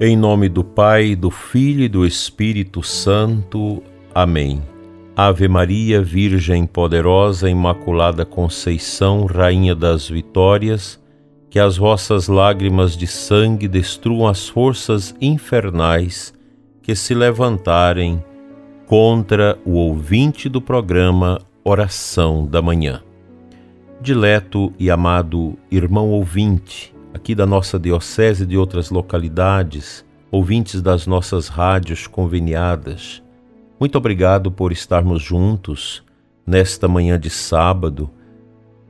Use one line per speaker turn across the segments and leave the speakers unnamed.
Em nome do Pai, do Filho e do Espírito Santo. Amém. Ave Maria, Virgem poderosa, Imaculada Conceição, Rainha das Vitórias, que as vossas lágrimas de sangue destruam as forças infernais que se levantarem contra o ouvinte do programa Oração da Manhã. Dileto e amado irmão ouvinte, aqui da nossa diocese e de outras localidades, ouvintes das nossas rádios conveniadas, muito obrigado por estarmos juntos nesta manhã de sábado,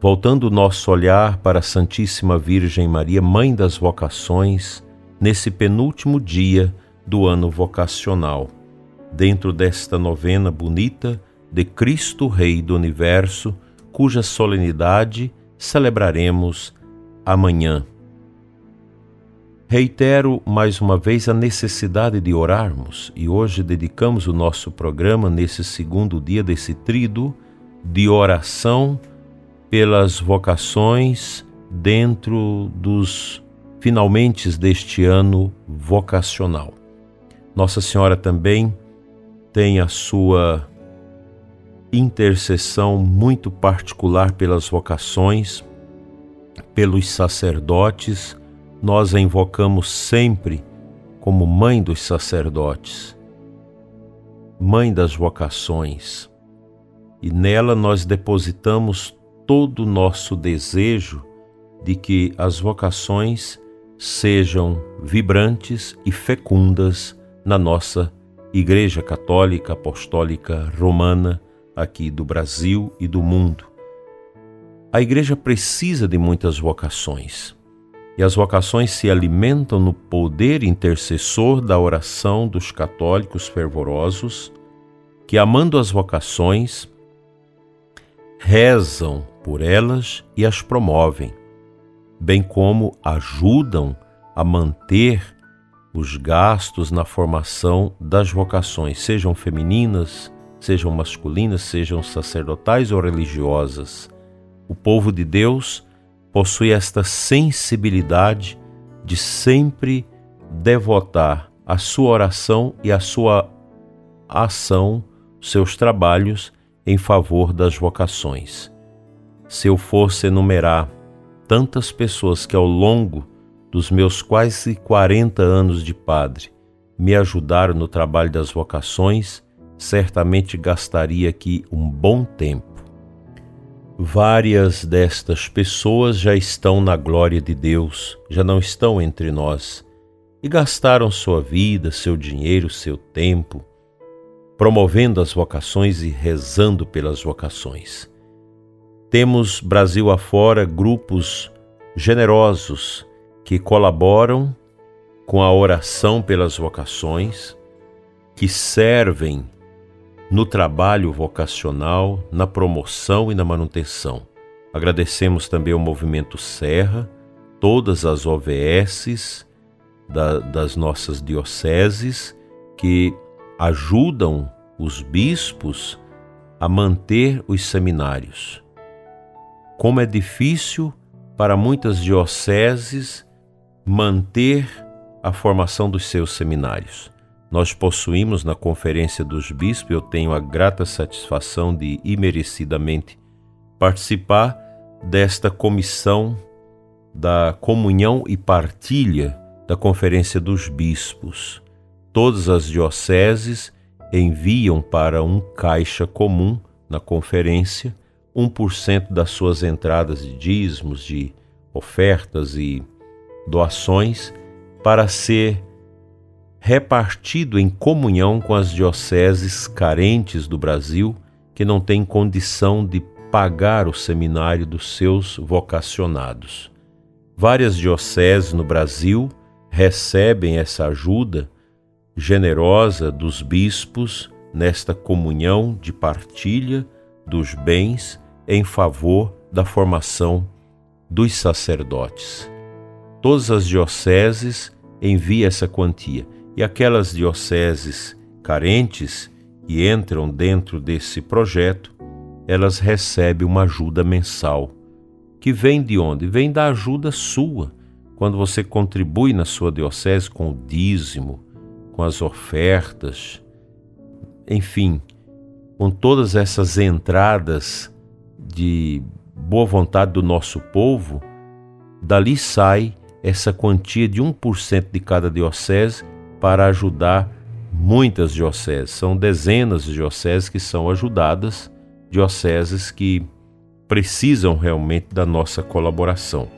voltando o nosso olhar para a Santíssima Virgem Maria, Mãe das Vocações, nesse penúltimo dia do ano vocacional, dentro desta novena bonita de Cristo Rei do Universo, cuja solenidade celebraremos amanhã. Reitero mais uma vez a necessidade de orarmos e hoje dedicamos o nosso programa nesse segundo dia desse trido de oração pelas vocações dentro dos finalmente deste ano vocacional. Nossa Senhora também tem a sua intercessão muito particular pelas vocações, pelos sacerdotes nós a invocamos sempre como Mãe dos sacerdotes, Mãe das vocações, e nela nós depositamos todo o nosso desejo de que as vocações sejam vibrantes e fecundas na nossa Igreja Católica Apostólica Romana, aqui do Brasil e do mundo. A Igreja precisa de muitas vocações e as vocações se alimentam no poder intercessor da oração dos católicos fervorosos, que, amando as vocações, rezam por elas e as promovem, bem como ajudam a manter os gastos na formação das vocações, sejam femininas, sejam masculinas, sejam sacerdotais ou religiosas. O povo de Deus possui esta sensibilidade de sempre devotar a sua oração e a sua ação, seus trabalhos em favor das vocações. Se eu fosse enumerar tantas pessoas que ao longo dos meus quase 40 anos de padre me ajudaram no trabalho das vocações, certamente gastaria aqui um bom tempo. Várias destas pessoas já estão na glória de Deus, já não estão entre nós e gastaram sua vida, seu dinheiro, seu tempo, promovendo as vocações e rezando pelas vocações. Temos Brasil afora grupos generosos que colaboram com a oração pelas vocações, que servem no trabalho vocacional, na promoção e na manutenção. Agradecemos também ao Movimento Serra, todas as OVSs da, das nossas dioceses que ajudam os bispos a manter os seminários. Como é difícil para muitas dioceses manter a formação dos seus seminários. Nós possuímos na Conferência dos Bispos, eu tenho a grata satisfação de imerecidamente participar desta comissão da comunhão e partilha da Conferência dos Bispos. Todas as dioceses enviam para um caixa comum na conferência 1% das suas entradas de dízimos, de ofertas e doações para ser repartido em comunhão com as dioceses carentes do Brasil que não têm condição de pagar o seminário dos seus vocacionados. Várias dioceses no Brasil recebem essa ajuda generosa dos bispos nesta comunhão de partilha dos bens em favor da formação dos sacerdotes. Todas as dioceses enviam essa quantia e aquelas dioceses carentes que entram dentro desse projeto, elas recebem uma ajuda mensal. Que vem de onde? Vem da ajuda sua, quando você contribui na sua diocese com o dízimo, com as ofertas, enfim, com todas essas entradas de boa vontade do nosso povo, dali sai essa quantia de 1% de cada diocese para ajudar muitas dioceses. São dezenas de dioceses que são ajudadas, dioceses que precisam realmente da nossa colaboração.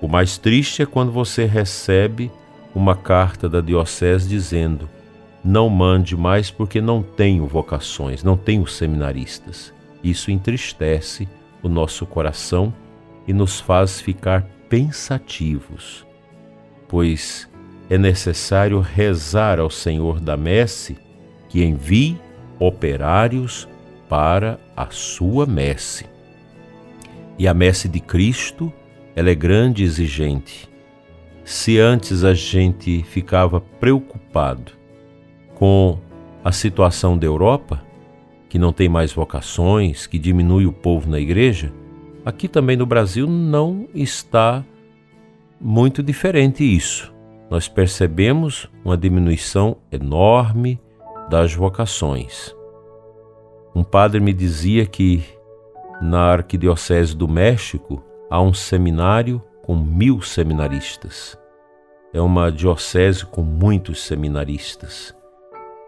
O mais triste é quando você recebe uma carta da diocese dizendo: não mande mais porque não tenho vocações, não tenho seminaristas. Isso entristece o nosso coração e nos faz ficar pensativos, pois é necessário rezar ao Senhor da messe que envie operários para a sua messe. E a messe de Cristo, ela é grande e exigente. Se antes a gente ficava preocupado com a situação da Europa, que não tem mais vocações, que diminui o povo na igreja, aqui também no Brasil não está muito diferente isso. Nós percebemos uma diminuição enorme das vocações. Um padre me dizia que na Arquidiocese do México há um seminário com mil seminaristas. É uma diocese com muitos seminaristas,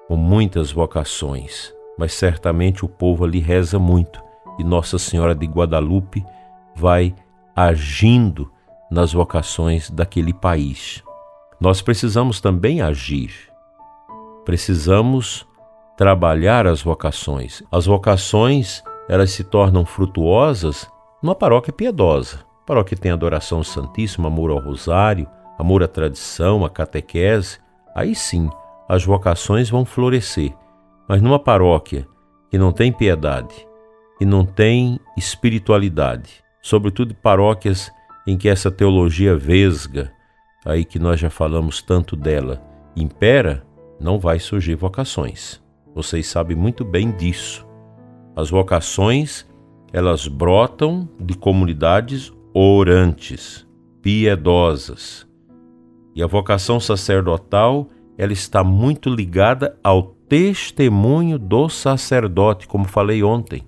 com muitas vocações, mas certamente o povo ali reza muito e Nossa Senhora de Guadalupe vai agindo nas vocações daquele país. Nós precisamos também agir. Precisamos trabalhar as vocações. As vocações, elas se tornam frutuosas numa paróquia piedosa. Paróquia que tem adoração santíssima, amor ao rosário, amor à tradição, à catequese. Aí sim, as vocações vão florescer. Mas numa paróquia que não tem piedade, que não tem espiritualidade, sobretudo paróquias em que essa teologia vesga, aí que nós já falamos tanto dela, impera, não vai surgir vocações. Vocês sabem muito bem disso. As vocações, elas brotam de comunidades orantes, piedosas. E a vocação sacerdotal, ela está muito ligada ao testemunho do sacerdote, como falei ontem.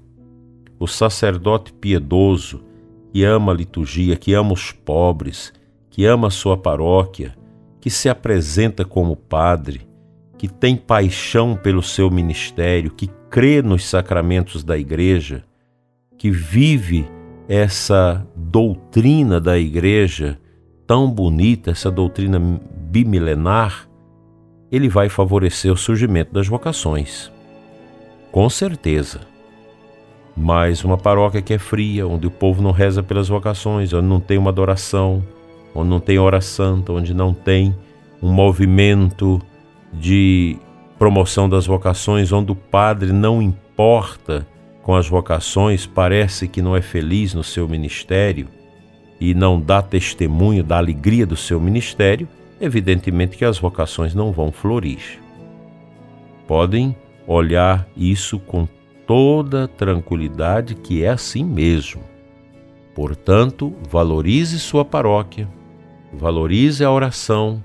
O sacerdote piedoso, que ama a liturgia, que ama os pobres, que ama sua paróquia, que se apresenta como padre, que tem paixão pelo seu ministério, que crê nos sacramentos da igreja, que vive essa doutrina da igreja tão bonita, essa doutrina bimilenar, ele vai favorecer o surgimento das vocações. Com certeza. Mas uma paróquia que é fria, onde o povo não reza pelas vocações, onde não tem uma adoração, onde não tem hora santa, onde não tem um movimento de promoção das vocações, onde o padre não importa com as vocações, parece que não é feliz no seu ministério e não dá testemunho da alegria do seu ministério, evidentemente que as vocações não vão florir. Podem olhar isso com toda tranquilidade que é assim mesmo. Portanto, valorize sua paróquia, valorize a oração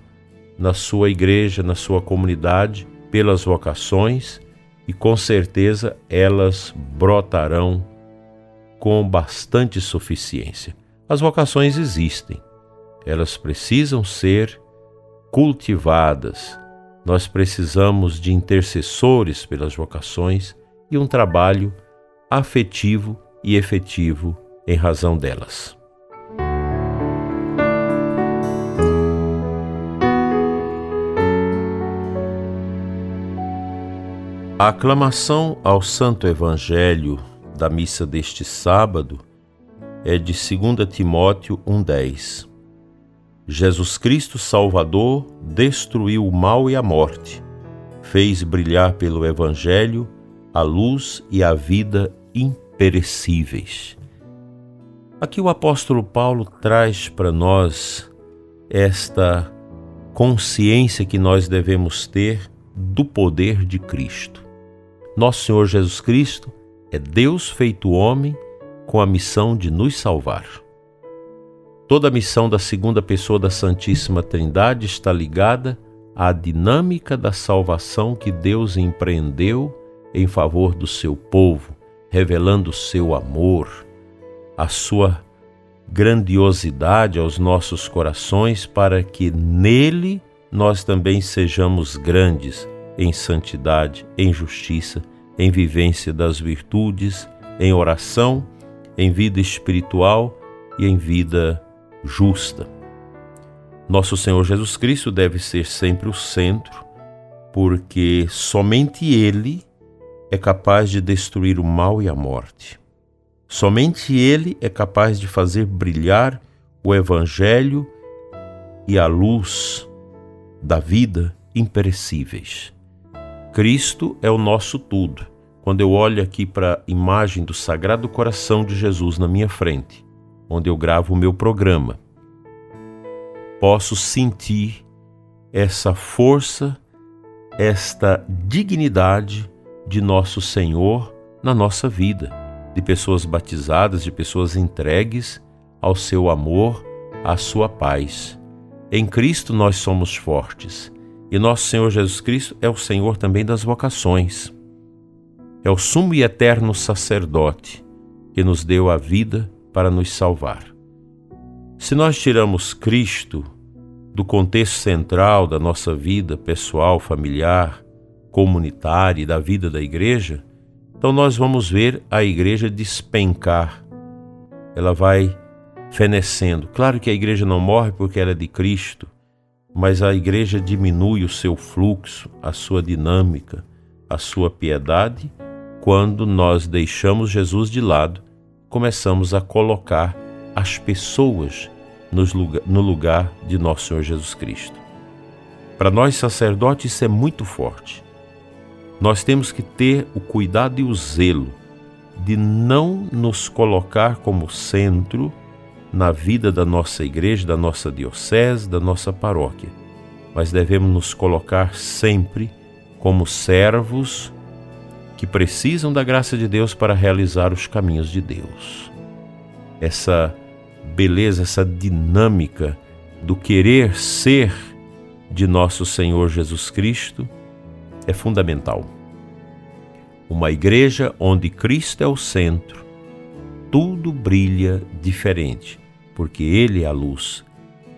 na sua igreja, na sua comunidade, pelas vocações e com certeza elas brotarão com bastante suficiência. As vocações existem, elas precisam ser cultivadas. Nós precisamos de intercessores pelas vocações e um trabalho afetivo e efetivo em razão delas. A aclamação ao Santo Evangelho da missa deste sábado é de 2 Timóteo 1,10. Jesus Cristo Salvador destruiu o mal e a morte, fez brilhar pelo Evangelho a luz e a vida imperecíveis. Aqui o apóstolo Paulo traz para nós esta consciência que nós devemos ter do poder de Cristo. Nosso Senhor Jesus Cristo é Deus feito homem com a missão de nos salvar. Toda a missão da segunda pessoa da Santíssima Trindade está ligada à dinâmica da salvação que Deus empreendeu em favor do seu povo, revelando o seu amor, a sua grandiosidade aos nossos corações, para que nele nós também sejamos grandes em santidade, em justiça, em vivência das virtudes, em oração, em vida espiritual e em vida justa. Nosso Senhor Jesus Cristo deve ser sempre o centro, porque somente Ele é capaz de destruir o mal e a morte. Somente Ele é capaz de fazer brilhar o Evangelho e a luz da vida imperecíveis. Cristo é o nosso tudo. Quando eu olho aqui para a imagem do Sagrado Coração de Jesus na minha frente, onde eu gravo o meu programa, posso sentir essa força, esta dignidade de nosso Senhor na nossa vida, de pessoas batizadas, de pessoas entregues ao seu amor, à sua paz. Em Cristo nós somos fortes e nosso Senhor Jesus Cristo é o Senhor também das vocações. É o sumo e eterno sacerdote que nos deu a vida para nos salvar. Se nós tiramos Cristo do contexto central da nossa vida pessoal, familiar, comunitária e da vida da igreja, então nós vamos ver a igreja despencar. Ela vai fenecendo. Claro que a igreja não morre porque ela é de Cristo, mas a igreja diminui o seu fluxo, a sua dinâmica, a sua piedade quando nós deixamos Jesus de lado, começamos a colocar as pessoas no lugar de nosso Senhor Jesus Cristo. Para nós sacerdotes isso é muito forte. Nós temos que ter o cuidado e o zelo de não nos colocar como centro na vida da nossa igreja, da nossa diocese, da nossa paróquia, mas devemos nos colocar sempre como servos que precisam da graça de Deus para realizar os caminhos de Deus. Essa beleza, essa dinâmica do querer ser de nosso Senhor Jesus Cristo é fundamental. Uma igreja onde Cristo é o centro, tudo brilha diferente, porque Ele é a luz.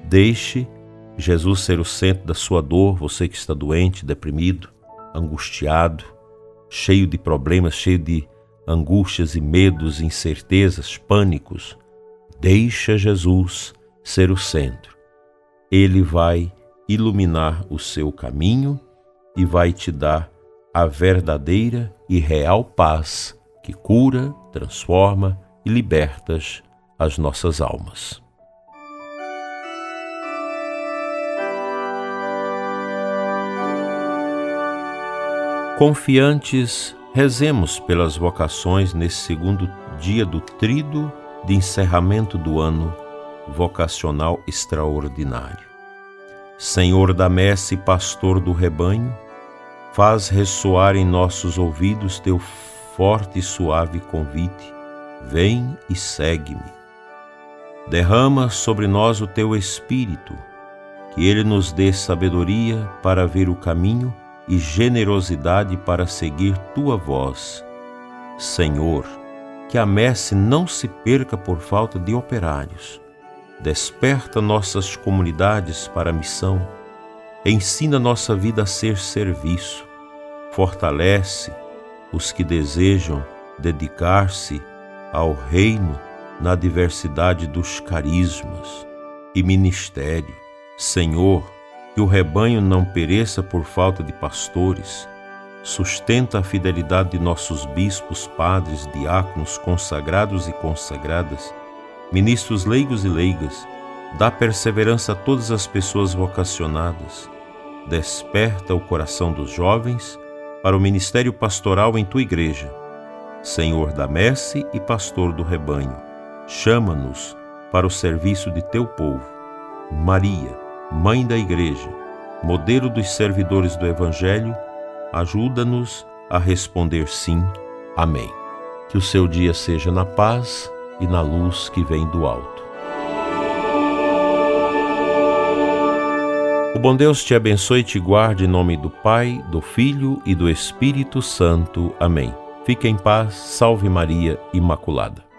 Deixe Jesus ser o centro da sua dor, você que está doente, deprimido, angustiado, cheio de problemas, cheio de angústias e medos, incertezas, pânicos. Deixa Jesus ser o centro. Ele vai iluminar o seu caminho e vai te dar a verdadeira e real paz que cura, transforma e libertas as nossas almas. Confiantes, rezemos pelas vocações nesse segundo dia do trido de encerramento do ano vocacional extraordinário. Senhor da messe, pastor do rebanho, faz ressoar em nossos ouvidos teu forte e suave convite: vem e segue-me. Derrama sobre nós o teu espírito, que ele nos dê sabedoria para ver o caminho e generosidade para seguir tua voz. Senhor, que a messe não se perca por falta de operários. Desperta nossas comunidades para a missão. Ensina nossa vida a ser serviço. Fortalece os que desejam dedicar-se ao reino na diversidade dos carismas e ministério. Senhor, que o rebanho não pereça por falta de pastores. Sustenta a fidelidade de nossos bispos, padres, diáconos, consagrados e consagradas, ministros leigos e leigas. Dá perseverança a todas as pessoas vocacionadas. Desperta o coração dos jovens para o ministério pastoral em tua igreja. Senhor da messe e pastor do rebanho, chama-nos para o serviço de teu povo. Maria, Mãe da Igreja, modelo dos servidores do Evangelho, ajuda-nos a responder sim. Amém. Que o seu dia seja na paz e na luz que vem do alto. O bom Deus te abençoe e te guarde em nome do Pai, do Filho e do Espírito Santo. Amém. Fique em paz, salve Maria Imaculada.